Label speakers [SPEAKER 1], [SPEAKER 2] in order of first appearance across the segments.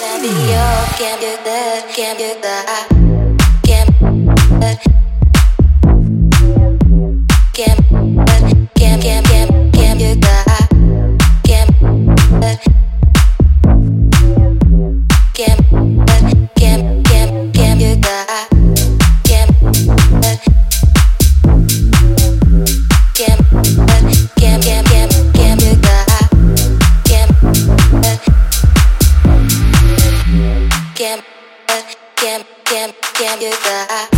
[SPEAKER 1] You're the can't get that, can't can't get that,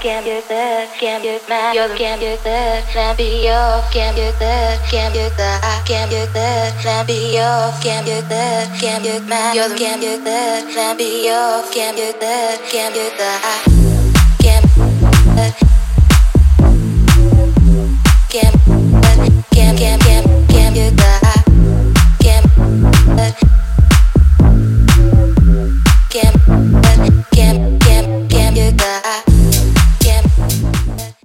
[SPEAKER 1] can't get that, can't you mind Yo can't you that Sampy Oh can't you that can't you can't.